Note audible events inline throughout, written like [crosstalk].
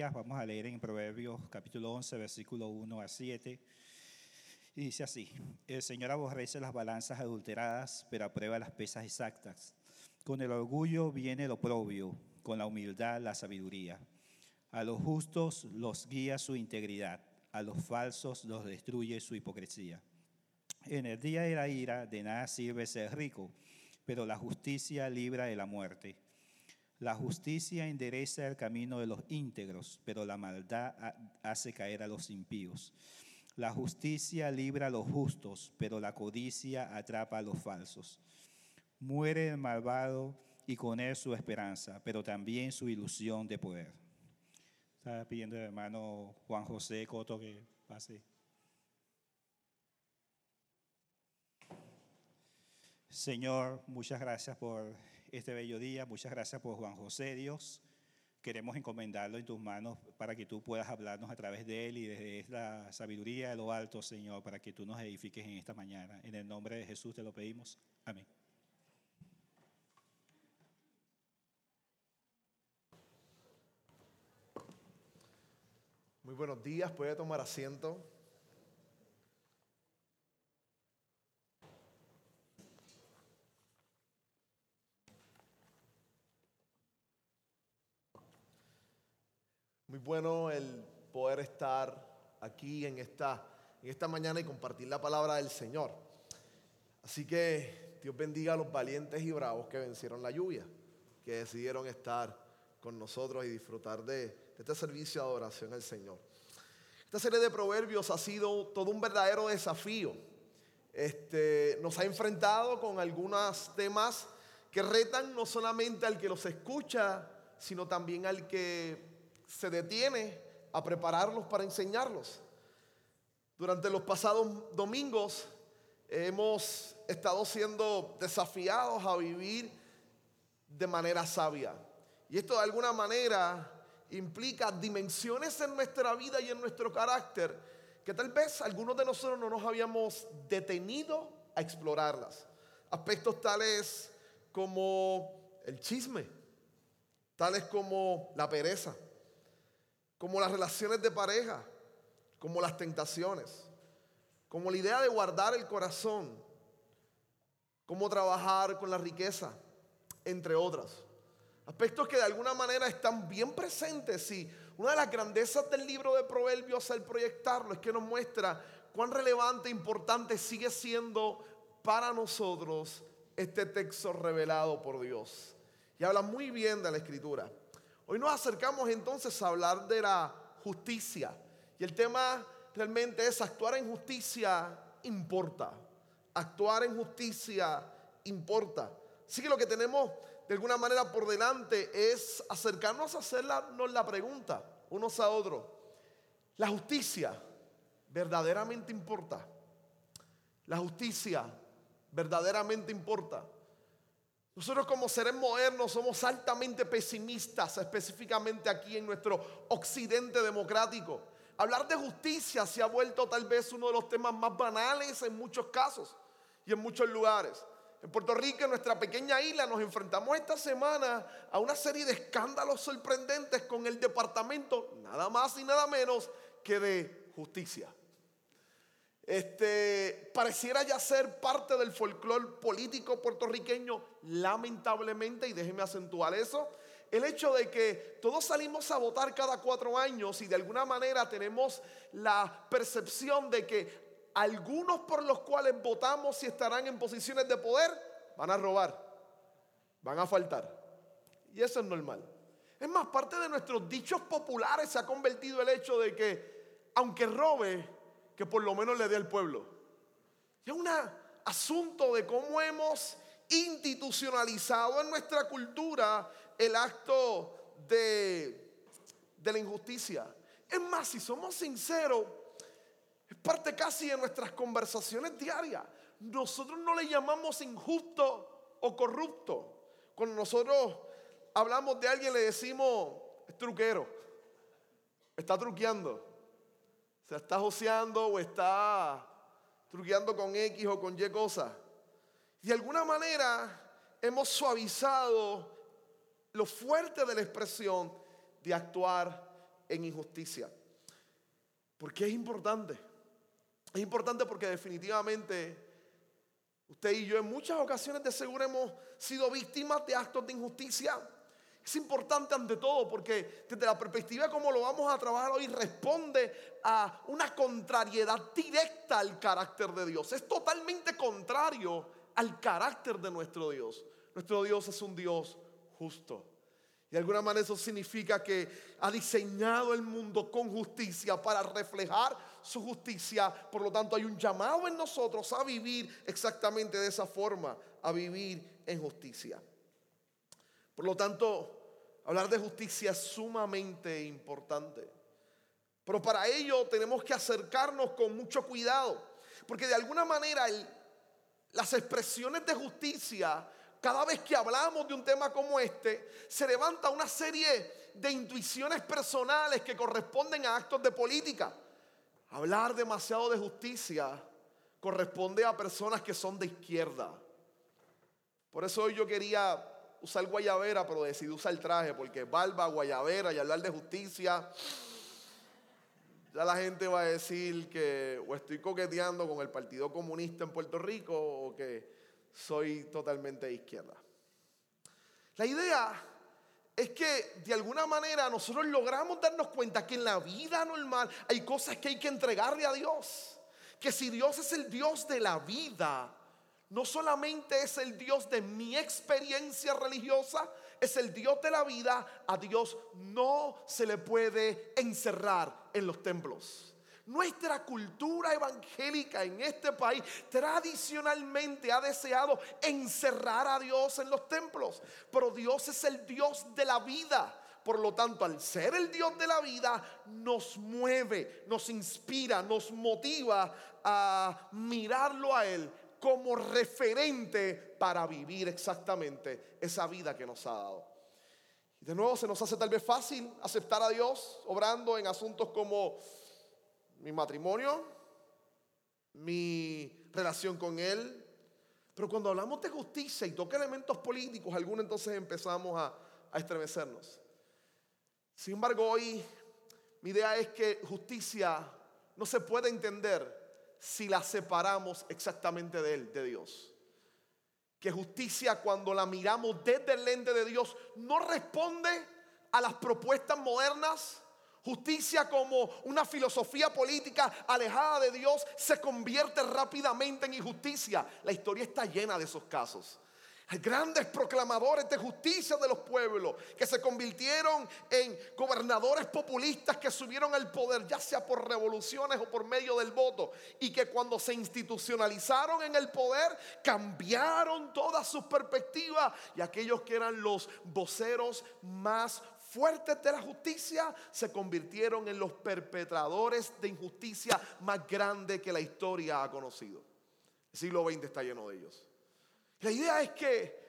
Días, vamos a leer en Proverbios capítulo 11, versículo 1 a 7. Y dice así, el Señor aborrece las balanzas adulteradas, pero aprueba las pesas exactas. Con el orgullo viene el oprobio, con la humildad la sabiduría. A los justos los guía su integridad, a los falsos los destruye su hipocresía. En el día de la ira de nada sirve ser rico, pero la justicia libra de la muerte. La justicia endereza el camino de los íntegros, pero la maldad hace caer a los impíos. La justicia libra a los justos, pero la codicia atrapa a los falsos. Muere el malvado y con él su esperanza, pero también su ilusión de poder. Estaba pidiendo hermano Juan José Coto que pase. Señor, muchas gracias por este bello día. Muchas gracias por Juan José, Dios. Queremos encomendarlo en tus manos para que tú puedas hablarnos a través de él y desde la sabiduría de lo alto, Señor, para que tú nos edifiques en esta mañana. En el nombre de Jesús te lo pedimos. Amén. Muy buenos días, puede tomar asiento. Muy bueno el poder estar aquí en esta, en esta mañana y compartir la palabra del Señor. Así que Dios bendiga a los valientes y bravos que vencieron la lluvia, que decidieron estar con nosotros y disfrutar de, este servicio de adoración al Señor. Esta serie de proverbios ha sido todo un verdadero desafío. Este, nos ha enfrentado con algunos temas que retan no solamente al que los escucha, sino también al que se detiene a prepararlos para enseñarlos. Durante los pasados domingos hemos estado siendo desafiados a vivir de manera sabia. Y esto de alguna manera implica dimensiones en nuestra vida y en nuestro carácter que tal vez algunos de nosotros no nos habíamos detenido a explorarlas. Aspectos tales como el chisme, tales como la pereza, como las relaciones de pareja, como las tentaciones, como la idea de guardar el corazón, como trabajar con la riqueza, entre otras. Aspectos que de alguna manera están bien presentes y una de las grandezas del libro de Proverbios al proyectarlo es que nos muestra cuán relevante e importante sigue siendo para nosotros este texto revelado por Dios. Y habla muy bien de la escritura. Hoy nos acercamos entonces a hablar de la justicia. Y el tema realmente es actuar en justicia importa. Actuar en justicia importa. Así que lo que tenemos de alguna manera por delante es acercarnos a hacernos la pregunta unos a otros. La justicia verdaderamente importa. La justicia verdaderamente importa. Nosotros como seres modernos somos altamente pesimistas, específicamente aquí en nuestro occidente democrático. Hablar de justicia se ha vuelto tal vez uno de los temas más banales en muchos casos y en muchos lugares. En Puerto Rico, en nuestra pequeña isla, nos enfrentamos esta semana a una serie de escándalos sorprendentes con el departamento, nada más y nada menos que de justicia este, pareciera ya ser parte del folclore político puertorriqueño, lamentablemente, y déjenme acentuar eso, el hecho de que todos salimos a votar cada cuatro años y de alguna manera tenemos la percepción de que algunos por los cuales votamos y estarán en posiciones de poder van a robar, van a faltar. Y eso es normal. Es más, parte de nuestros dichos populares se ha convertido el hecho de que, aunque robe, que por lo menos le dé al pueblo. Es un asunto de cómo hemos institucionalizado en nuestra cultura el acto de, la injusticia. Es más, si somos sinceros, es parte casi de nuestras conversaciones diarias. Nosotros no le llamamos injusto o corrupto. Cuando nosotros hablamos de alguien le decimos, es truquero, está truqueando, se está joseando o está truqueando con X o con Y cosas. De alguna manera hemos suavizado lo fuerte de la expresión de actuar en injusticia. Porque es importante. Es importante porque definitivamente usted y yo en muchas ocasiones de seguro hemos sido víctimas de actos de injusticia. Es importante ante todo porque desde la perspectiva de cómo lo vamos a trabajar hoy responde a una contrariedad directa al carácter de Dios. Es totalmente contrario al carácter de nuestro Dios. Nuestro Dios es un Dios justo. Y de alguna manera eso significa que ha diseñado el mundo con justicia para reflejar su justicia. Por lo tanto, hay un llamado en nosotros a vivir exactamente de esa forma, a vivir en justicia. Por lo tanto, hablar de justicia es sumamente importante. Pero para ello tenemos que acercarnos con mucho cuidado, porque de alguna manera las expresiones de justicia cada vez que hablamos de un tema como este, se levanta una serie de intuiciones personales que corresponden a actos de política. Hablar demasiado de justicia corresponde a personas que son de izquierda. Por eso hoy yo quería usar guayabera, pero decidí usar el traje, porque barba, guayabera y hablar de justicia, ya la gente va a decir que o estoy coqueteando con el Partido Comunista en Puerto Rico o que soy totalmente de izquierda. La idea es que de alguna manera nosotros logramos darnos cuenta que en la vida normal hay cosas que hay que entregarle a Dios. Que si Dios es el Dios de la vida, no solamente es el Dios de mi experiencia religiosa, es el Dios de la vida, a Dios no se le puede encerrar en los templos. Nuestra cultura evangélica en este país tradicionalmente ha deseado encerrar a Dios en los templos, pero Dios es el Dios de la vida. Por lo tanto, al ser el Dios de la vida, nos mueve, nos inspira, nos motiva a mirarlo a Él como referente para vivir exactamente esa vida que nos ha dado. Y de nuevo se nos hace tal vez fácil aceptar a Dios obrando en asuntos como mi matrimonio, mi relación con Él. Pero cuando hablamos de justicia y toca elementos políticos, algunos entonces empezamos a, a estremecernos. Sin embargo, hoy mi idea es que justicia no se puede entender si la separamos exactamente de Él, de Dios. Que justicia cuando la miramos desde el lente de Dios no responde a las propuestas modernas Justicia como una filosofía política alejada de Dios se convierte rápidamente en injusticia. La historia está llena de esos casos. Grandes proclamadores de justicia de los pueblos que se convirtieron en gobernadores populistas que subieron al poder, ya sea por revoluciones o por medio del voto, y que cuando se institucionalizaron en el poder cambiaron todas sus perspectivas y aquellos que eran los voceros más fuertes de la justicia se convirtieron en los perpetradores de injusticia más grande que la historia ha conocido. El siglo XX está lleno de ellos. La idea es que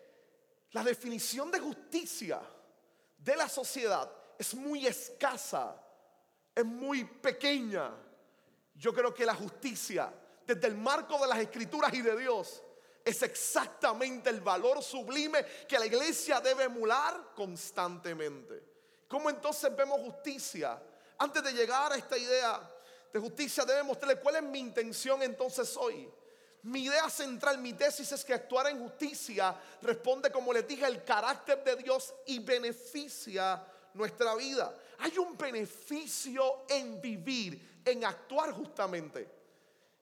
la definición de justicia de la sociedad es muy escasa, es muy pequeña. Yo creo que la justicia, desde el marco de las escrituras y de Dios, es exactamente el valor sublime que la iglesia debe emular constantemente. ¿Cómo entonces vemos justicia? Antes de llegar a esta idea de justicia, debe mostrarle cuál es mi intención entonces hoy. Mi idea central, mi tesis es que actuar en justicia responde, como les dije, al carácter de Dios y beneficia nuestra vida. Hay un beneficio en vivir, en actuar justamente.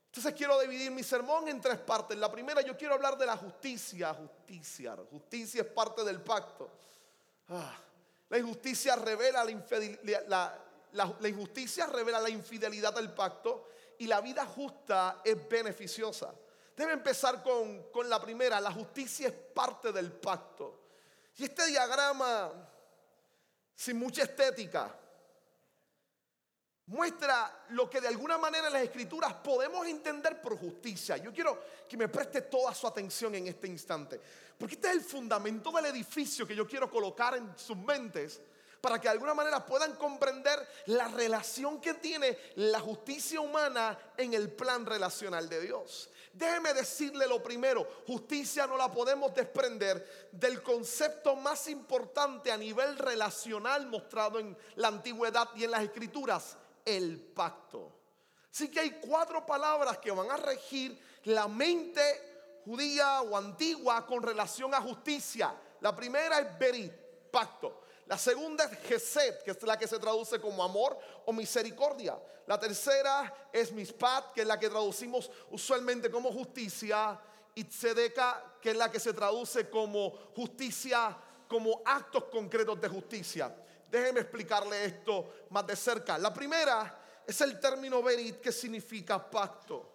Entonces quiero dividir mi sermón en tres partes. La primera, yo quiero hablar de la justicia. Justicia. Justicia es parte del pacto. Ah, La injusticia revela la, la injusticia revela la infidelidad del pacto y la vida justa es beneficiosa. Debe empezar con, la primera, la justicia es parte del pacto. Y este diagrama, sin mucha estética, muestra lo que de alguna manera en las escrituras podemos entender por justicia. Yo quiero que me preste toda su atención en este instante, porque este es el fundamento del edificio que yo quiero colocar en sus mentes para que de alguna manera puedan comprender la relación que tiene la justicia humana en el plan relacional de Dios. Déjeme decirle lo primero, justicia no la podemos desprender del concepto más importante a nivel relacional mostrado en la antigüedad y en las escrituras, el pacto. Así que hay cuatro palabras que van a regir la mente judía o antigua con relación a justicia. La primera es berit, pacto. La segunda es Gesed, que es la que se traduce como amor o misericordia. La tercera es Mispat, que es la que traducimos usualmente como justicia. Y Tzedeka, que es la que se traduce como justicia, como actos concretos de justicia. Déjeme explicarle esto más de cerca. La primera es el término berit, que significa pacto.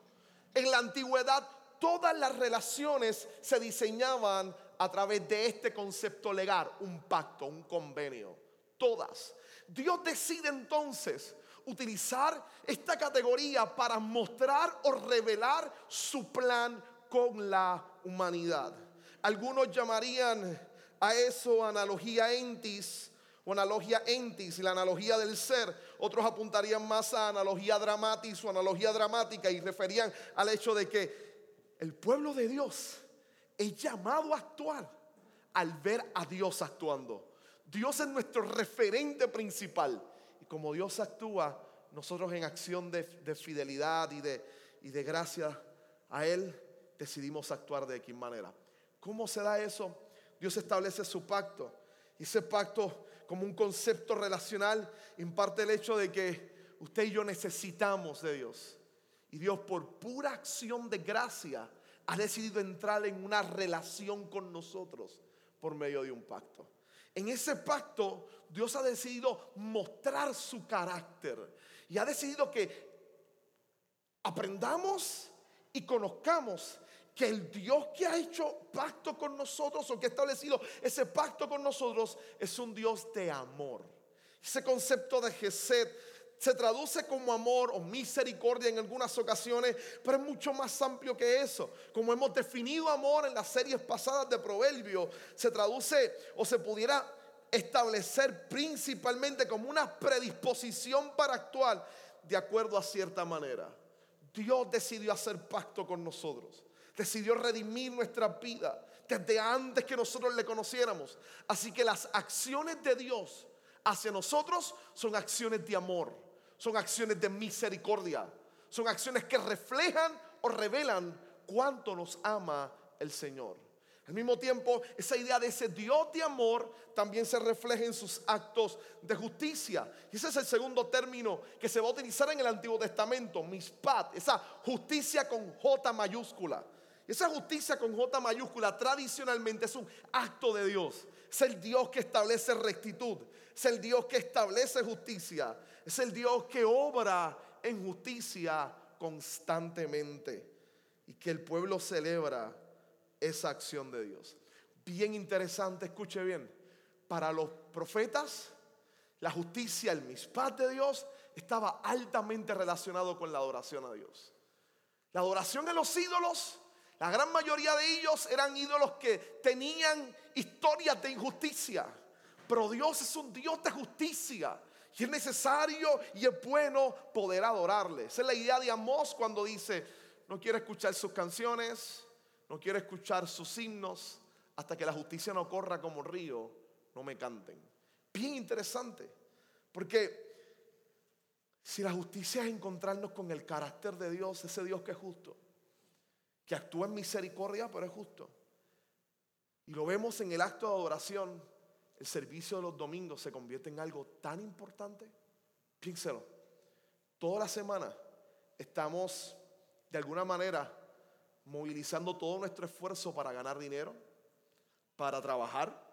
En la antigüedad, todas las relaciones se diseñaban a través de este concepto legal, un pacto, un convenio. Todas. Dios decide entonces utilizar esta categoría para mostrar o revelar su plan con la humanidad. Algunos llamarían a eso analogía entis o analogía entis y la analogía del ser. Otros apuntarían más a analogía dramatis o analogía dramática y referían al hecho de que el pueblo de Dios es llamado a actuar al ver a Dios actuando. Dios es nuestro referente principal. Y como Dios actúa, nosotros en acción de, fidelidad y de, y de gracia a Él, decidimos actuar de qué manera. ¿Cómo se da eso? Dios establece su pacto. Y ese pacto, como un concepto relacional, imparte el hecho de que usted y yo necesitamos de Dios. Y Dios, por pura acción de gracia, ha decidido entrar en una relación con nosotros por medio de un pacto. En ese pacto Dios ha decidido mostrar su carácter y ha decidido que aprendamos y conozcamos que el Dios que ha hecho pacto con nosotros o que ha establecido ese pacto con nosotros es un Dios de amor. Ese concepto de Gesed se traduce como amor o misericordia en algunas ocasiones, pero es mucho más amplio que eso. Como hemos definido amor en las series pasadas de Proverbios, se traduce o se pudiera establecer principalmente como una predisposición para actuar de acuerdo a cierta manera. Dios decidió hacer pacto con nosotros, decidió redimir nuestra vida desde antes que nosotros le conociéramos. Así que las acciones de Dios hacia nosotros son acciones de amor son acciones de misericordia. Son acciones que reflejan o revelan cuánto nos ama el Señor. Al mismo tiempo, esa idea de ese Dios de amor también se refleja en sus actos de justicia. Y ese es el segundo término que se va a utilizar en el Antiguo Testamento, mispat, esa justicia con J mayúscula. Esa justicia con J mayúscula tradicionalmente es un acto de Dios. Es el Dios que establece rectitud. Es el Dios que establece justicia. Es el Dios que obra en justicia constantemente. Y que el pueblo celebra esa acción de Dios. Bien interesante, escuche bien. Para los profetas, la justicia, el mispat de Dios, estaba altamente relacionado con la adoración a Dios. La adoración a los ídolos, la gran mayoría de ellos eran ídolos que tenían historias de injusticia. Pero Dios es un Dios de justicia. Y es necesario y es bueno poder adorarle. Esa es la idea de Amós cuando dice, no quiero escuchar sus canciones, no quiero escuchar sus himnos, hasta que la justicia no corra como río, no me canten. Bien interesante, porque si la justicia es encontrarnos con el carácter de Dios, ese Dios que es justo, que actúa en misericordia, pero es justo. Y lo vemos en el acto de adoración el servicio de los domingos se convierte en algo tan importante? Piénselo. Toda la semana estamos de alguna manera movilizando todo nuestro esfuerzo para ganar dinero, para trabajar,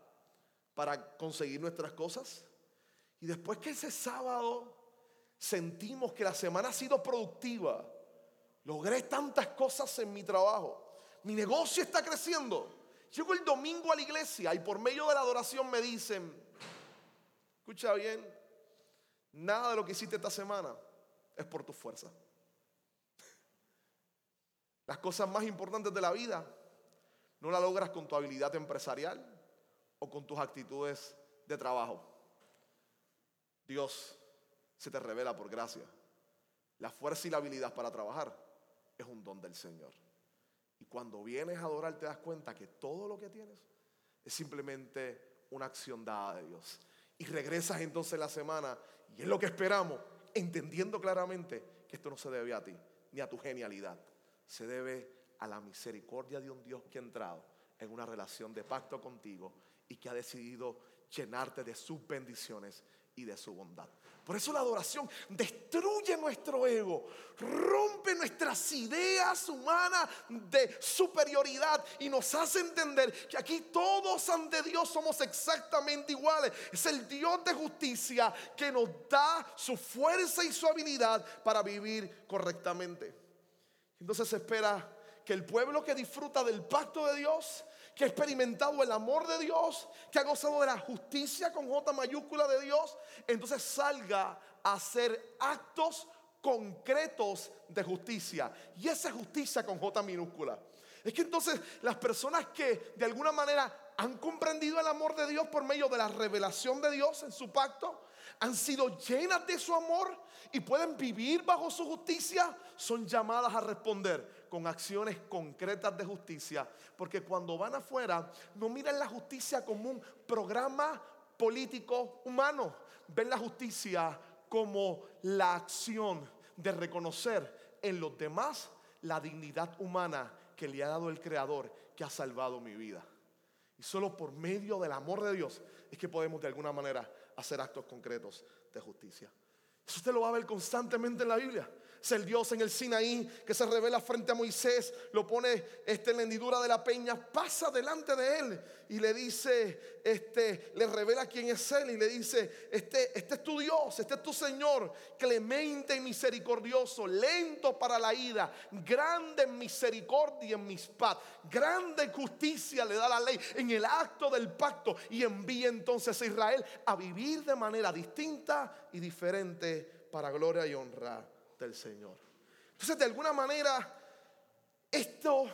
para conseguir nuestras cosas. Y después que ese sábado sentimos que la semana ha sido productiva, logré tantas cosas en mi trabajo, mi negocio está creciendo. Llego el domingo a la iglesia y por medio de la adoración me dicen, escucha bien, nada de lo que hiciste esta semana es por tu fuerza. Las cosas más importantes de la vida no las logras con tu habilidad empresarial o con tus actitudes de trabajo. Dios se te revela por gracia. La fuerza y la habilidad para trabajar es un don del Señor. Cuando vienes a adorar te das cuenta que todo lo que tienes es simplemente una acción dada de Dios. Y regresas entonces la semana y es lo que esperamos, entendiendo claramente que esto no se debe a ti ni a tu genialidad. Se debe a la misericordia de un Dios que ha entrado en una relación de pacto contigo y que ha decidido llenarte de sus bendiciones y de su bondad. Por eso la adoración destruye nuestro ego, rompe nuestras ideas humanas de superioridad y nos hace entender que aquí todos ante Dios somos exactamente iguales. Es el Dios de justicia que nos da su fuerza y su habilidad para vivir correctamente. Entonces se espera que el pueblo que disfruta del pacto de Dios que ha experimentado el amor de Dios, que ha gozado de la justicia con J mayúscula de Dios, entonces salga a hacer actos concretos de justicia. Y esa justicia con J minúscula. Es que entonces las personas que de alguna manera han comprendido el amor de Dios por medio de la revelación de Dios en su pacto, han sido llenas de su amor y pueden vivir bajo su justicia, son llamadas a responder con acciones concretas de justicia. Porque cuando van afuera, no miran la justicia como un programa político humano, ven la justicia como la acción de reconocer en los demás la dignidad humana que le ha dado el Creador que ha salvado mi vida. Y solo por medio del amor de Dios es que podemos de alguna manera hacer actos concretos de justicia. Eso usted lo va a ver constantemente en la Biblia es el Dios en el Sinaí que se revela frente a Moisés, lo pone este, en la hendidura de la peña, pasa delante de él y le dice, este, le revela quién es él y le dice, este, este es tu Dios, este es tu Señor, clemente y misericordioso, lento para la ira, grande en misericordia en mis paz, grande justicia le da la ley en el acto del pacto y envía entonces a Israel a vivir de manera distinta y diferente para gloria y honra del Señor. Entonces, de alguna manera, esto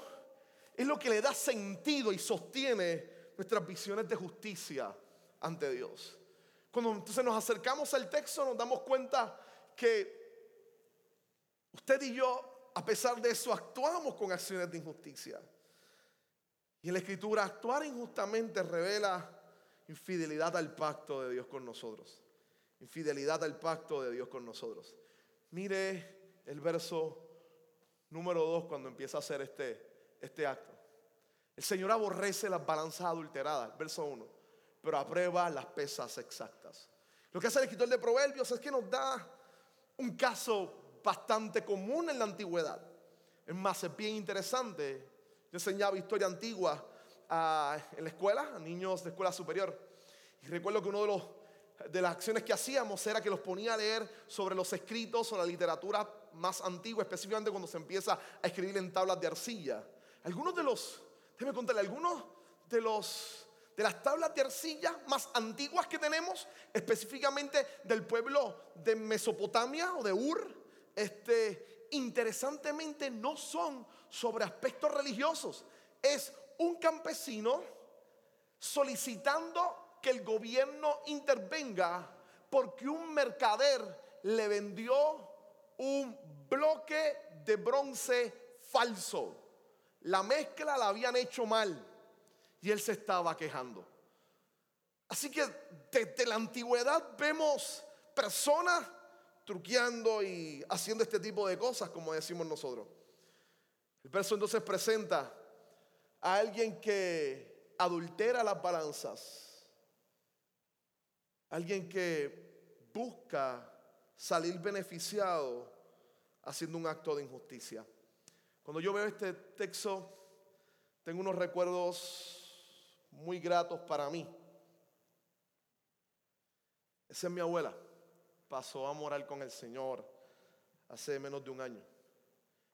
es lo que le da sentido y sostiene nuestras visiones de justicia ante Dios. Cuando entonces nos acercamos al texto nos damos cuenta que usted y yo, a pesar de eso, actuamos con acciones de injusticia. Y en la escritura, actuar injustamente revela infidelidad al pacto de Dios con nosotros. Infidelidad al pacto de Dios con nosotros. Mire el verso número 2 cuando empieza a hacer este, este acto. El Señor aborrece las balanzas adulteradas, verso 1, pero aprueba las pesas exactas. Lo que hace el escritor de Proverbios es que nos da un caso bastante común en la antigüedad. Es más, es bien interesante. Yo enseñaba historia antigua ah, en la escuela, a niños de escuela superior. Y recuerdo que uno de los de las acciones que hacíamos era que los ponía a leer sobre los escritos o la literatura más antigua, específicamente cuando se empieza a escribir en tablas de arcilla. Algunos de los, déjeme contarle, algunos de los de las tablas de arcilla más antiguas que tenemos, específicamente del pueblo de Mesopotamia o de Ur, este, interesantemente no son sobre aspectos religiosos. Es un campesino solicitando que el gobierno intervenga porque un mercader le vendió un bloque de bronce falso. La mezcla la habían hecho mal y él se estaba quejando. Así que desde la antigüedad vemos personas truqueando y haciendo este tipo de cosas, como decimos nosotros. El verso entonces presenta a alguien que adultera las balanzas Alguien que busca salir beneficiado haciendo un acto de injusticia. Cuando yo veo este texto, tengo unos recuerdos muy gratos para mí. Esa es mi abuela. Pasó a morar con el Señor hace menos de un año.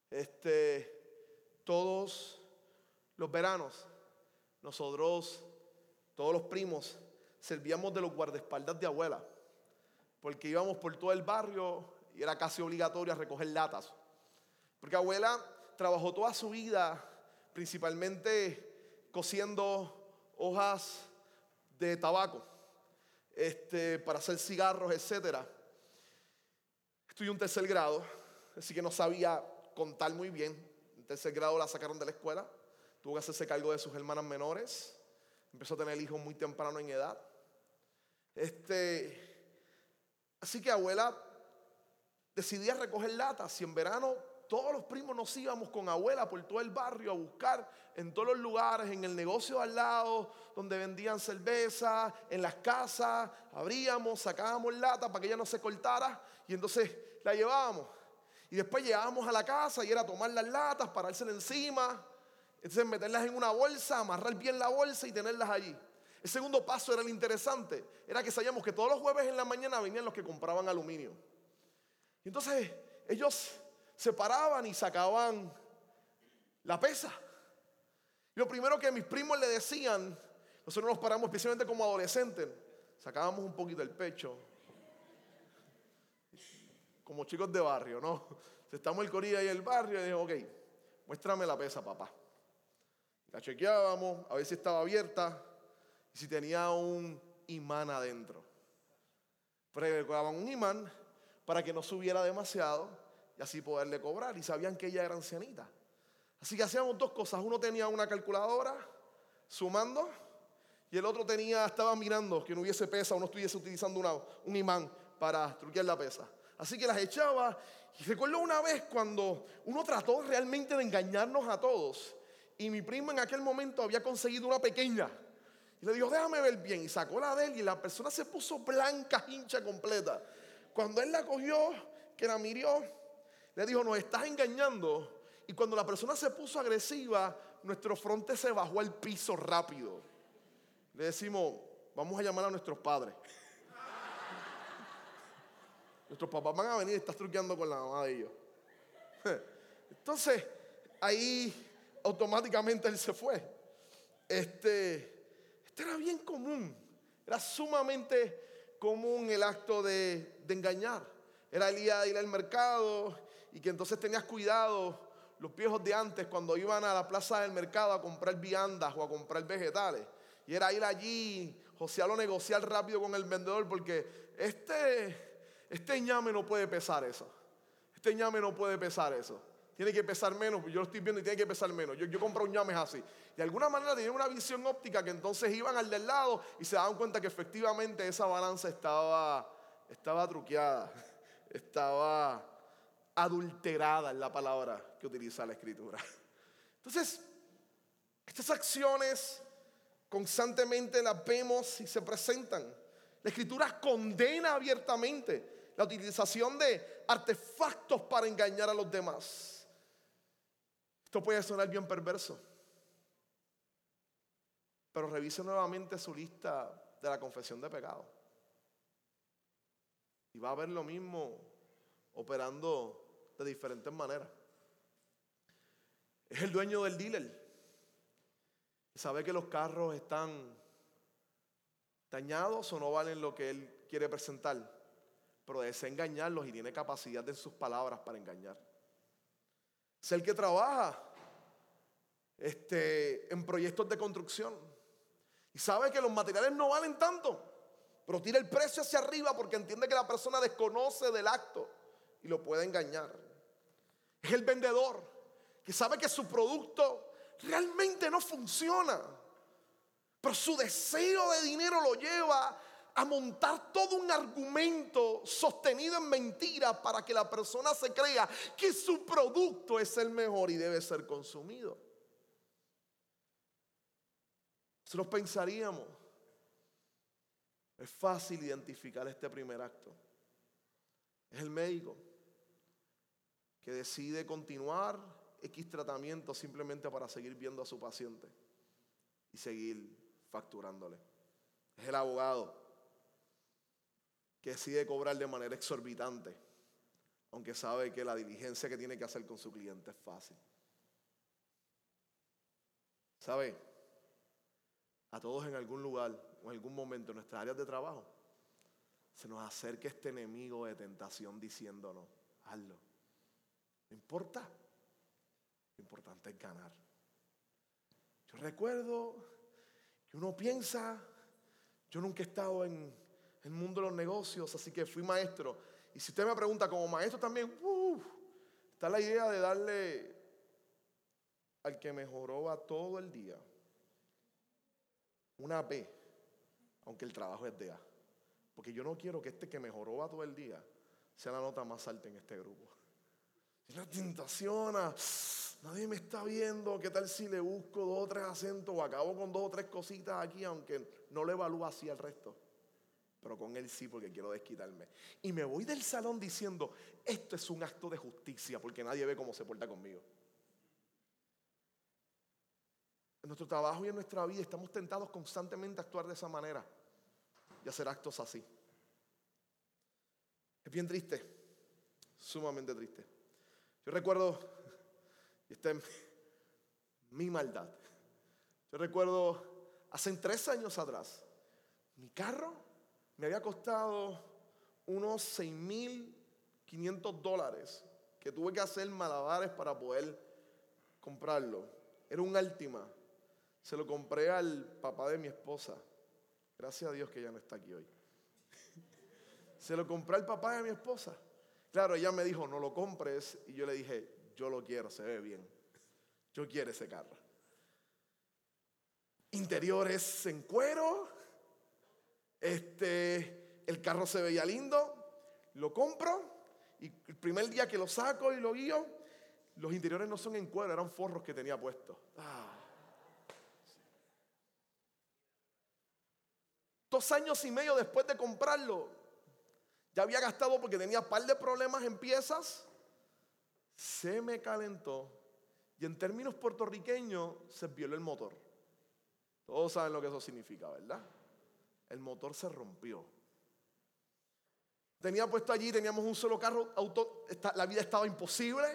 Este, todos los veranos, nosotros, todos los primos, servíamos de los guardaespaldas de abuela, porque íbamos por todo el barrio y era casi obligatorio recoger latas. Porque abuela trabajó toda su vida principalmente cosiendo hojas de tabaco este, para hacer cigarros, etc. Estudió un tercer grado, así que no sabía contar muy bien. En tercer grado la sacaron de la escuela, tuvo que hacerse cargo de sus hermanas menores, empezó a tener hijos muy temprano en edad. Este, así que abuela decidía recoger latas y en verano todos los primos nos íbamos con abuela por todo el barrio a buscar en todos los lugares, en el negocio al lado, donde vendían cerveza, en las casas, abríamos, sacábamos lata para que ella no se cortara y entonces la llevábamos. Y después llegábamos a la casa y era tomar las latas, parárselas encima, entonces meterlas en una bolsa, amarrar bien la bolsa y tenerlas allí. El segundo paso era el interesante, era que sabíamos que todos los jueves en la mañana venían los que compraban aluminio. Y entonces ellos se paraban y sacaban la pesa. lo primero que mis primos le decían, nosotros nos paramos especialmente como adolescentes, sacábamos un poquito el pecho, como chicos de barrio, ¿no? Estamos el corilla ahí en el barrio y dijo, ok, muéstrame la pesa, papá. La chequeábamos, a ver si estaba abierta y si tenía un imán adentro. Pero un imán para que no subiera demasiado y así poderle cobrar. Y sabían que ella era ancianita. Así que hacíamos dos cosas. Uno tenía una calculadora sumando y el otro tenía, estaba mirando que no hubiese pesa o no estuviese utilizando un imán para truquear la pesa. Así que las echaba. Y recuerdo una vez cuando uno trató realmente de engañarnos a todos. Y mi primo en aquel momento había conseguido una pequeña. Y le dijo, déjame ver bien. Y sacó la de él y la persona se puso blanca, hincha completa. Cuando él la cogió, que la miró, le dijo, nos estás engañando. Y cuando la persona se puso agresiva, nuestro fronte se bajó al piso rápido. Le decimos, vamos a llamar a nuestros padres. [laughs] nuestros papás van a venir y estás truqueando con la mamá de ellos. [laughs] Entonces, ahí automáticamente él se fue. Este, este era bien común. Era sumamente común el acto de, de engañar. Era el día de ir al mercado y que entonces tenías cuidado los viejos de antes cuando iban a la plaza del mercado a comprar viandas o a comprar vegetales. Y era ir allí, josearlo, negociar rápido con el vendedor porque este, este ñame no puede pesar eso. Este ñame no puede pesar eso. Tiene que pesar menos, yo lo estoy viendo y tiene que pesar menos. Yo, yo compro un ñame así. De alguna manera tenían una visión óptica que entonces iban al del lado y se daban cuenta que efectivamente esa balanza estaba, estaba truqueada [laughs] estaba adulterada en la palabra que utiliza la escritura. Entonces, estas acciones constantemente las vemos y se presentan. La escritura condena abiertamente la utilización de artefactos para engañar a los demás. Esto puede sonar bien perverso, pero revise nuevamente su lista de la confesión de pecado. Y va a ver lo mismo operando de diferentes maneras. Es el dueño del dealer. Sabe que los carros están dañados o no valen lo que él quiere presentar, pero desea engañarlos y tiene capacidad en sus palabras para engañar. Es el que trabaja este, en proyectos de construcción y sabe que los materiales no valen tanto, pero tira el precio hacia arriba porque entiende que la persona desconoce del acto y lo puede engañar. Es el vendedor que sabe que su producto realmente no funciona, pero su deseo de dinero lo lleva a montar todo un argumento sostenido en mentira para que la persona se crea que su producto es el mejor y debe ser consumido. Nosotros pensaríamos, es fácil identificar este primer acto. Es el médico que decide continuar X tratamiento simplemente para seguir viendo a su paciente y seguir facturándole. Es el abogado que decide cobrar de manera exorbitante, aunque sabe que la diligencia que tiene que hacer con su cliente es fácil. ¿Sabe? A todos en algún lugar o en algún momento en nuestras áreas de trabajo se nos acerca este enemigo de tentación diciéndonos, hazlo. No importa. Lo importante es ganar. Yo recuerdo que uno piensa, yo nunca he estado en el mundo de los negocios, así que fui maestro. Y si usted me pregunta como maestro también, está la idea de darle al que mejoró a todo el día una B, aunque el trabajo es de A. Porque yo no quiero que este que mejoró a todo el día sea la nota más alta en este grupo. Una tentación nadie me está viendo, ¿qué tal si le busco dos o tres acentos o acabo con dos o tres cositas aquí, aunque no le evalúo así al resto? Pero con él sí, porque quiero desquitarme. Y me voy del salón diciendo, esto es un acto de justicia, porque nadie ve cómo se porta conmigo. En nuestro trabajo y en nuestra vida estamos tentados constantemente a actuar de esa manera y hacer actos así. Es bien triste, sumamente triste. Yo recuerdo, y esta es mi maldad, yo recuerdo hace tres años atrás, mi carro me había costado unos 6.500 dólares que tuve que hacer malabares para poder comprarlo. Era un Altima. Se lo compré al papá de mi esposa. Gracias a Dios que ya no está aquí hoy. Se lo compré al papá de mi esposa. Claro, ella me dijo, no lo compres. Y yo le dije, yo lo quiero, se ve bien. Yo quiero ese carro. Interiores en cuero. Este, el carro se veía lindo. Lo compro. Y el primer día que lo saco y lo guío, los interiores no son en cuero, eran forros que tenía puestos. Ah. Dos años y medio después de comprarlo, ya había gastado porque tenía un par de problemas en piezas. Se me calentó y en términos puertorriqueños se violó el motor. Todos saben lo que eso significa, ¿verdad? El motor se rompió. Tenía puesto allí, teníamos un solo carro, auto, la vida estaba imposible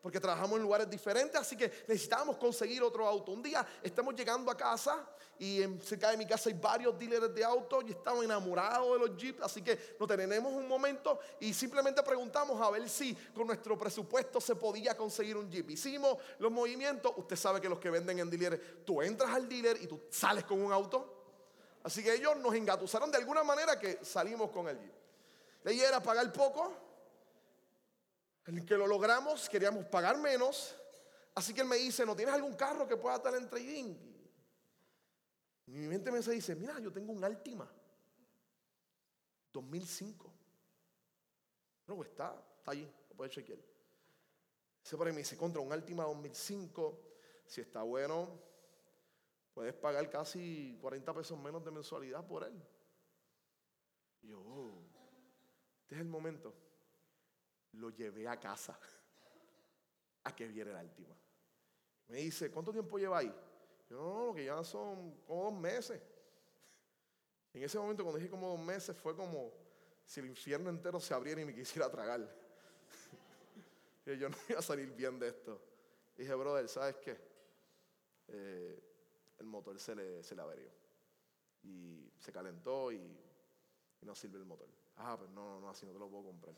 porque trabajamos en lugares diferentes, así que necesitábamos conseguir otro auto. Un día estamos llegando a casa y cerca de mi casa hay varios dealers de autos y estamos enamorados de los Jeeps, así que nos tenemos un momento y simplemente preguntamos a ver si con nuestro presupuesto se podía conseguir un Jeep. Hicimos los movimientos, usted sabe que los que venden en dealers, tú entras al dealer y tú sales con un auto. Así que ellos nos engatusaron de alguna manera que salimos con el Jeep. La idea era pagar poco en que lo logramos, queríamos pagar menos. Así que él me dice, ¿no tienes algún carro que pueda estar en trading? Y mi mente me dice, mira, yo tengo un Altima. 2005. No, está, está allí, lo puedes chequear. Ese por ahí me dice, contra un Altima 2005, si está bueno, puedes pagar casi 40 pesos menos de mensualidad por él. Yo, oh, este es el momento lo llevé a casa [laughs] a que viera el Altima. Me dice, ¿cuánto tiempo lleva ahí? Yo, no, no, que ya son como dos meses. [laughs] En ese momento, cuando dije como dos meses, fue como si el infierno entero se abriera y me quisiera tragar. [laughs] yo no iba a salir bien de esto. dije, brother, ¿sabes qué? Eh, el motor se le, se le averió. Y se calentó y, no sirve el motor. Ah, pues no, no, no, así no te lo puedo comprar.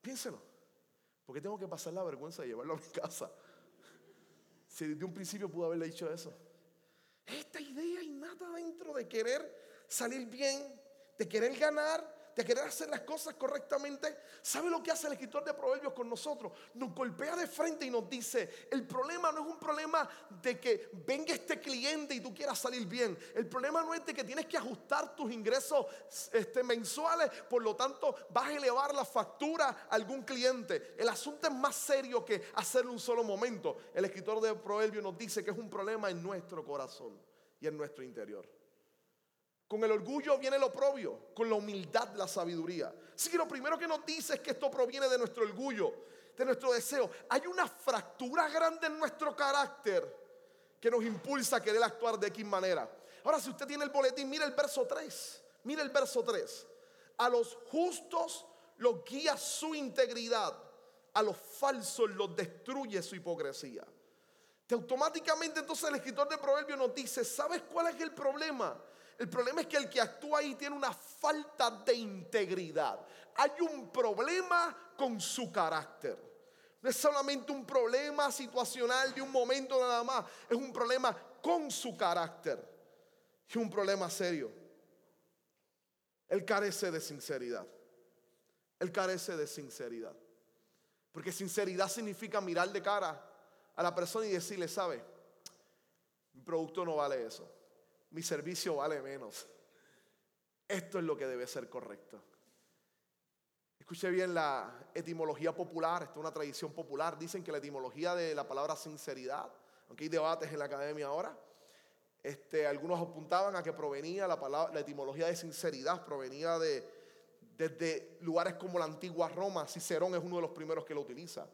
Piénselo. ¿Por qué tengo que pasar la vergüenza de llevarlo a mi casa? Si desde un principio pudo haberle dicho eso. Esta idea innata dentro de querer salir bien, de querer ganar, de querer hacer las cosas correctamente, ¿sabe lo que hace el escritor de Proverbios con nosotros? Nos golpea de frente y nos dice, el problema no es un problema de que venga este cliente y tú quieras salir bien. El problema no es de que tienes que ajustar tus ingresos este, mensuales, por lo tanto vas a elevar la factura a algún cliente. El asunto es más serio que hacerlo un solo momento. El escritor de Proverbios nos dice que es un problema en nuestro corazón y en nuestro interior. Con el orgullo viene lo propio, con la humildad la sabiduría. Así que lo primero que nos dice es que esto proviene de nuestro orgullo, de nuestro deseo. Hay una fractura grande en nuestro carácter que nos impulsa a querer actuar de X manera. Ahora, si usted tiene el boletín, mire el verso 3. Mire el verso 3. A los justos los guía su integridad, a los falsos los destruye su hipocresía. Que automáticamente entonces el escritor de Proverbios nos dice, ¿sabes cuál es el problema? El problema es que el que actúa ahí tiene una falta de integridad. Hay un problema con su carácter. No es solamente un problema situacional de un momento nada más, es un problema con su carácter. Es un problema serio. Él carece de sinceridad. Él carece de sinceridad. Porque sinceridad significa mirar de cara a la persona y decirle, sabe, mi producto no vale eso, mi servicio vale menos. Esto es lo que debe ser correcto. Escuche bien la etimología popular, esta es una tradición popular. Dicen que la etimología de la palabra sinceridad, aunque hay debates en la academia ahora, este, algunos apuntaban a que provenía la, palabra, la etimología de sinceridad, provenía de, desde lugares como la antigua Roma. Cicerón es uno de los primeros que lo utiliza.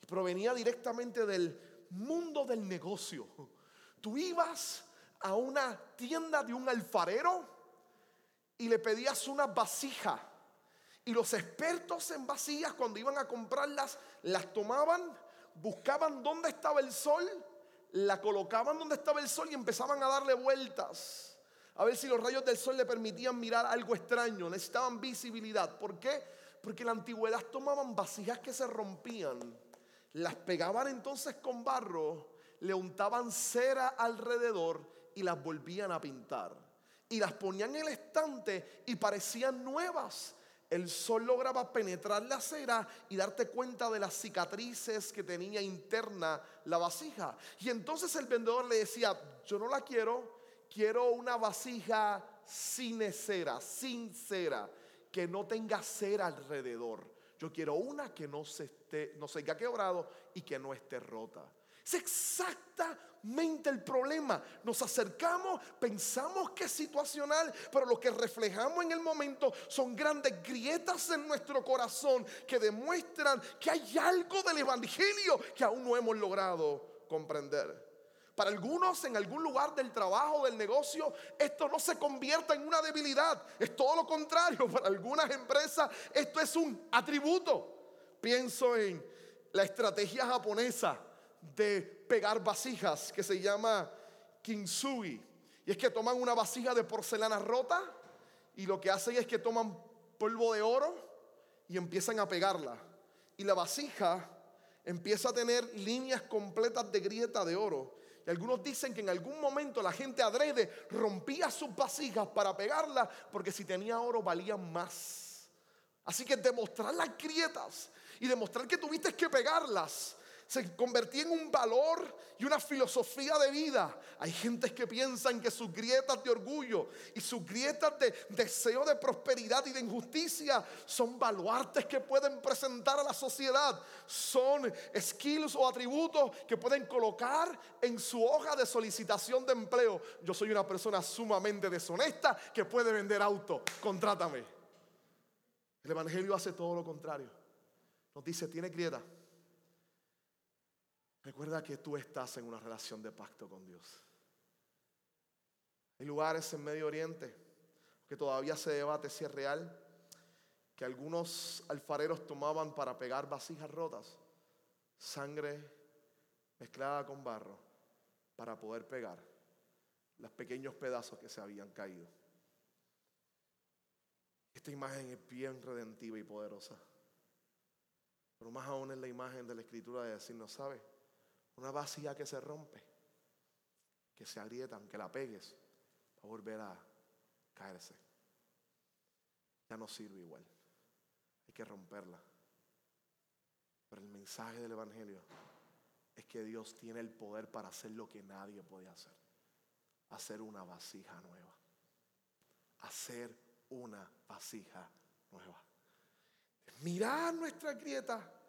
Y provenía directamente del mundo del negocio. Tú ibas a una tienda de un alfarero y le pedías una vasija y los expertos en vacías, cuando iban a comprarlas, las tomaban, buscaban dónde estaba el sol, la colocaban donde estaba el sol y empezaban a darle vueltas. A ver si los rayos del sol le permitían mirar algo extraño. Necesitaban visibilidad. ¿Por qué? Porque en la antigüedad tomaban vasijas que se rompían, las pegaban entonces con barro, le untaban cera alrededor y las volvían a pintar. Y las ponían en el estante y parecían nuevas el sol lograba penetrar la cera y darte cuenta de las cicatrices que tenía interna la vasija. Y entonces el vendedor le decía, yo no la quiero, quiero una vasija sin cera, sin cera, que no tenga cera alrededor. Yo quiero una que no se esté, no se haya quebrado y que no esté rota. Es exactamente el problema. Nos acercamos, pensamos que es situacional, pero lo que reflejamos en el momento son grandes grietas en nuestro corazón que demuestran que hay algo del Evangelio que aún no hemos logrado comprender. Para algunos en algún lugar del trabajo, del negocio, esto no se convierta en una debilidad. Es todo lo contrario. [laughs] Para algunas empresas esto es un atributo. Pienso en la estrategia japonesa de pegar vasijas que se llama kintsugi. Y es que toman una vasija de porcelana rota y lo que hacen es que toman polvo de oro y empiezan a pegarla. Y la vasija empieza a tener líneas completas de grieta de oro. Y algunos dicen que en algún momento la gente adrede rompía sus vasijas para pegarla porque si tenía oro valían más. Así que demostrar las grietas y demostrar que tuviste que pegarlas se convertía en un valor y una filosofía de vida. Hay gente que piensan que sus grietas de orgullo y sus grietas de deseo de prosperidad y de injusticia son baluartes que pueden presentar a la sociedad. Son skills o atributos que pueden colocar en su hoja de solicitación de empleo. Yo soy una persona sumamente deshonesta que puede vender auto. Contrátame. El Evangelio hace todo lo contrario. Nos dice, tiene grieta Recuerda que tú estás en una relación de pacto con Dios. Hay lugares en Medio Oriente que todavía se debate si es real, que algunos alfareros tomaban para pegar vasijas rotas, sangre mezclada con barro, para poder pegar los pequeños pedazos que se habían caído. Esta imagen es bien redentiva y poderosa. Pero más aún es la imagen de la escritura de decir, no sabe, una vasija que se rompe, que se agrieta, aunque la pegues, va a volver a caerse. Ya no sirve igual. Hay que romperla. Pero el mensaje del Evangelio es que Dios tiene el poder para hacer lo que nadie puede hacer. Hacer una vasija nueva. Hacer una vasija nueva. Mirar nuestra grieta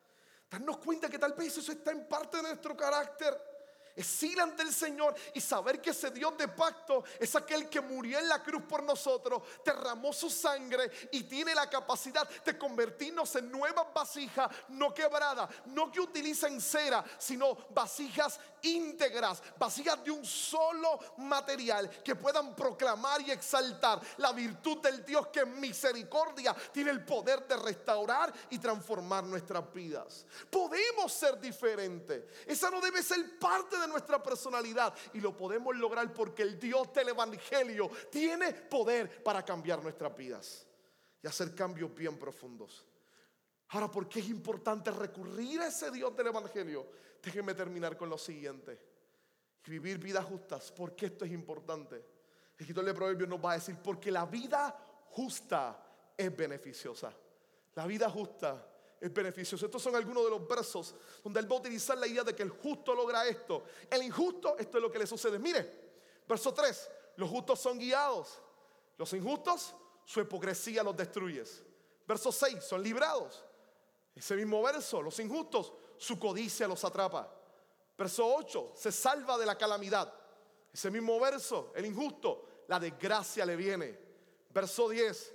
darnos cuenta que tal vez eso está en parte de nuestro carácter es ir ante el Señor y saber que ese Dios de pacto es aquel que murió en la cruz por nosotros, derramó su sangre y tiene la capacidad de convertirnos en nuevas vasijas, no quebradas, no que utilicen cera, sino vasijas íntegras, vasijas de un solo material que puedan proclamar y exaltar la virtud del Dios que en misericordia tiene el poder de restaurar y transformar nuestras vidas. Podemos ser diferentes. Esa no debe ser parte de nuestra personalidad y lo podemos lograr porque el Dios del Evangelio tiene poder para cambiar nuestras vidas y hacer cambios bien profundos. Ahora, ¿por qué es importante recurrir a ese Dios del Evangelio? Déjenme terminar con lo siguiente. Vivir vidas justas. ¿Por qué esto es importante? El escritor de Proverbios nos va a decir, porque la vida justa es beneficiosa. La vida justa es beneficiosa. Estos son algunos de los versos donde él va a utilizar la idea de que el justo logra esto. El injusto, esto es lo que le sucede. Mire, verso 3, los justos son guiados. Los injustos, su hipocresía los destruye. Verso 6, son librados. Ese mismo verso, los injustos, su codicia los atrapa. Verso 8, se salva de la calamidad. Ese mismo verso, el injusto, la desgracia le viene. Verso 10,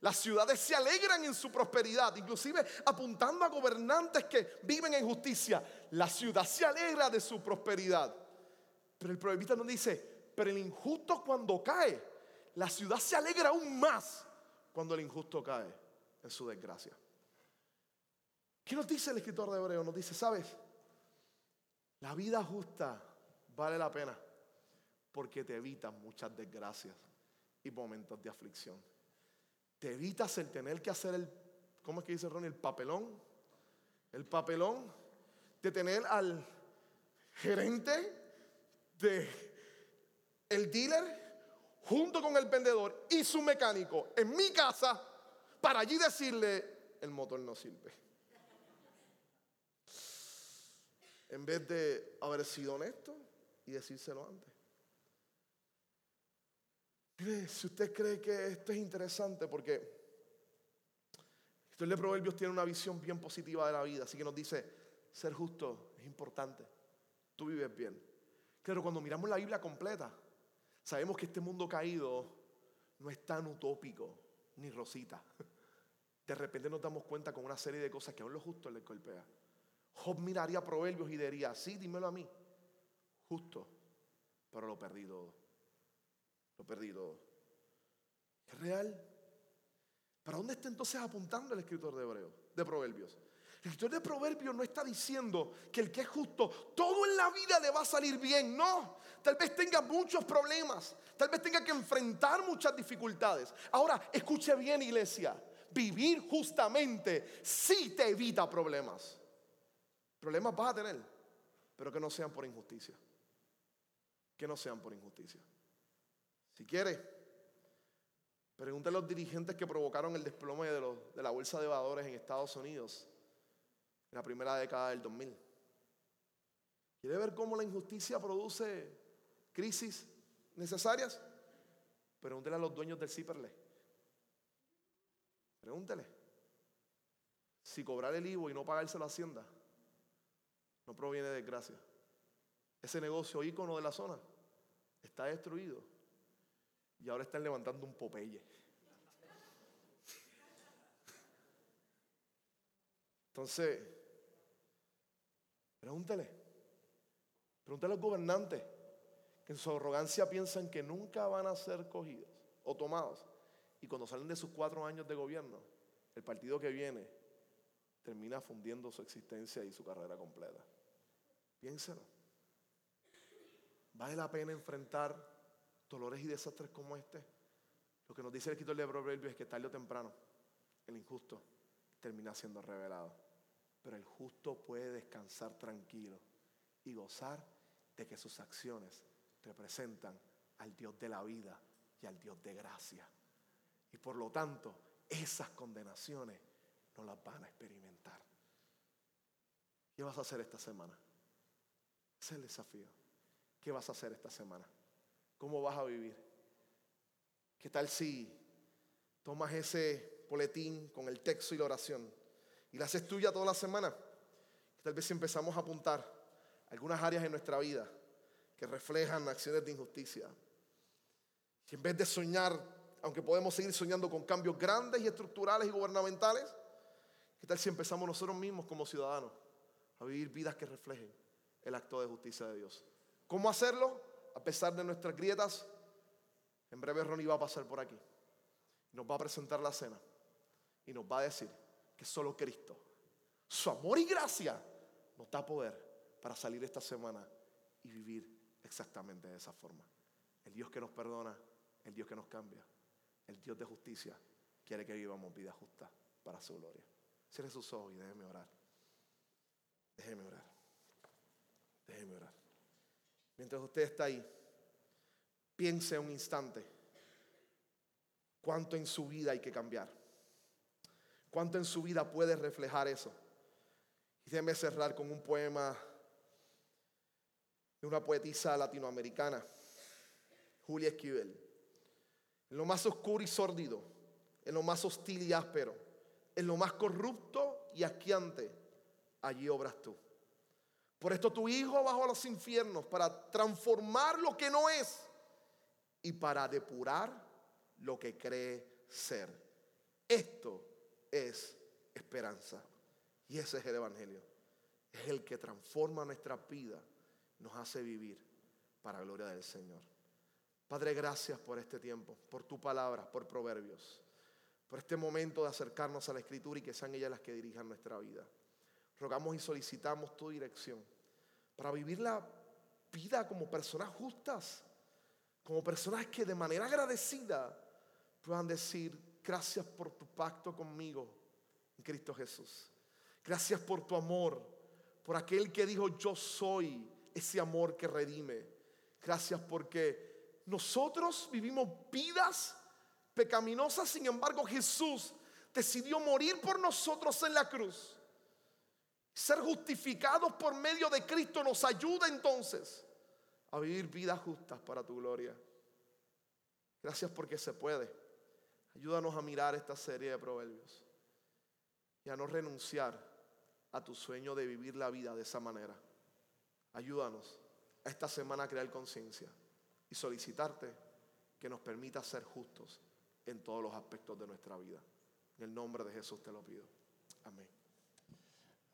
las ciudades se alegran en su prosperidad, inclusive apuntando a gobernantes que viven en justicia. La ciudad se alegra de su prosperidad. Pero el proverbista nos dice, pero el injusto cuando cae, la ciudad se alegra aún más cuando el injusto cae en su desgracia. ¿Qué nos dice el escritor de Hebreo? Nos dice, ¿sabes? La vida justa vale la pena porque te evita muchas desgracias y momentos de aflicción. Te evitas el tener que hacer el, ¿cómo es que dice Ronnie? El papelón. El papelón de tener al gerente de el dealer junto con el vendedor y su mecánico en mi casa para allí decirle el motor no sirve. en vez de haber sido honesto y decírselo antes. Si usted cree que esto es interesante, porque el de Proverbios tiene una visión bien positiva de la vida, así que nos dice, ser justo es importante, tú vives bien. Claro, cuando miramos la Biblia completa, sabemos que este mundo caído no es tan utópico ni rosita. De repente nos damos cuenta con una serie de cosas que aún lo justo le golpea. Job miraría proverbios y diría, sí, dímelo a mí. Justo, pero lo perdí todo. Lo. ¿Es real? ¿Para dónde está entonces apuntando el escritor de Hebreo, de Proverbios? El escritor de Proverbios no está diciendo que el que es justo, todo en la vida le va a salir bien. No, tal vez tenga muchos problemas, tal vez tenga que enfrentar muchas dificultades. Ahora, escuche bien iglesia, vivir justamente sí te evita problemas. Problemas vas a tener, pero que no sean por injusticia. Que no sean por injusticia. Si quiere, pregúntale a los dirigentes que provocaron el desplome de, la bolsa de valores en Estados Unidos en la primera década del 2000. ¿Quiere ver cómo la injusticia produce crisis necesarias? Pregúntele a los dueños del Ciperle. Pregúntele. Si cobrar el IVO y no pagarse la hacienda no proviene de desgracia. Ese negocio ícono de la zona está destruido y ahora están levantando un Popeye. Entonces, pregúntele, pregúntale a los gobernantes que en su arrogancia piensan que nunca van a ser cogidos o tomados. Y cuando salen de sus cuatro años de gobierno, el partido que viene termina fundiendo su existencia y su carrera completa. Piénselo. ¿Vale la pena enfrentar dolores y desastres como este? Lo que nos dice el escritor de Proverbios es que tarde o temprano el injusto termina siendo revelado. Pero el justo puede descansar tranquilo y gozar de que sus acciones representan al Dios de la vida y al Dios de gracia. Y por lo tanto, esas condenaciones no las van a experimentar. ¿Qué vas a hacer esta semana? Ese es el desafío. ¿Qué vas a hacer esta semana? ¿Cómo vas a vivir? ¿Qué tal si tomas ese boletín con el texto y la oración y la haces tuya toda la semana? ¿Qué tal vez si empezamos a apuntar algunas áreas en nuestra vida que reflejan acciones de injusticia. Y en vez de soñar, aunque podemos seguir soñando con cambios grandes y estructurales y gubernamentales, ¿qué tal si empezamos nosotros mismos como ciudadanos a vivir vidas que reflejen el acto de justicia de Dios? ¿Cómo hacerlo? A pesar de nuestras grietas, en breve Ronnie va a pasar por aquí. Nos va a presentar la cena y nos va a decir que solo Cristo, su amor y gracia, nos da poder para salir esta semana y vivir exactamente de esa forma. El Dios que nos perdona, el Dios que nos cambia, el Dios de justicia, quiere que vivamos vida justa para su gloria. Cierre sus ojos y déjeme orar. Déjeme orar. Déjeme orar. Mientras usted está ahí, piense un instante cuánto en su vida hay que cambiar. Cuánto en su vida puede reflejar eso. Y déjeme cerrar con un poema de una poetisa latinoamericana, Julia Esquivel. En lo más oscuro y sórdido, en lo más hostil y áspero, en lo más corrupto y asquiante, allí obras tú. Por esto tu Hijo bajó a los infiernos para transformar lo que no es y para depurar lo que cree ser. Esto es esperanza. Y ese es el Evangelio. Es el que transforma nuestra vida, nos hace vivir para gloria del Señor. Padre, gracias por este tiempo, por tu palabra, por proverbios, por este momento de acercarnos a la Escritura y que sean ellas las que dirijan nuestra vida. Rogamos y solicitamos tu dirección para vivir la vida como personas justas, como personas que de manera agradecida puedan decir, gracias por tu pacto conmigo en Cristo Jesús. Gracias por tu amor, por aquel que dijo, yo soy ese amor que redime. Gracias porque nosotros vivimos vidas pecaminosas, sin embargo Jesús decidió morir por nosotros en la cruz. Ser justificados por medio de Cristo nos ayuda entonces a vivir vidas justas para tu gloria. Gracias porque se puede. Ayúdanos a mirar esta serie de proverbios y a no renunciar a tu sueño de vivir la vida de esa manera. Ayúdanos a esta semana a crear conciencia y solicitarte que nos permita ser justos en todos los aspectos de nuestra vida. En el nombre de Jesús te lo pido. Amén.